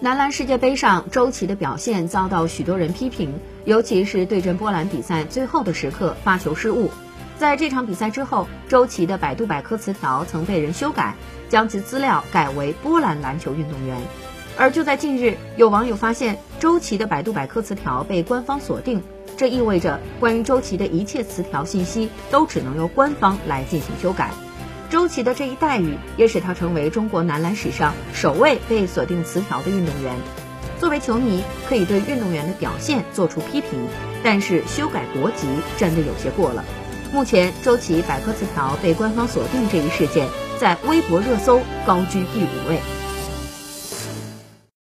男篮世界杯上，周琦的表现遭到许多人批评，尤其是对阵波兰比赛最后的时刻发球失误。在这场比赛之后，周琦的百度百科词条曾被人修改，将其资料改为波兰篮球运动员。而就在近日，有网友发现周琦的百度百科词条被官方锁定，这意味着关于周琦的一切词条信息都只能由官方来进行修改。周琦的这一待遇也使他成为中国男篮史上首位被锁定词条的运动员。作为球迷，可以对运动员的表现做出批评，但是修改国籍真的有些过了。目前，周琦百科词条被官方锁定这一事件，在微博热搜高居第五位。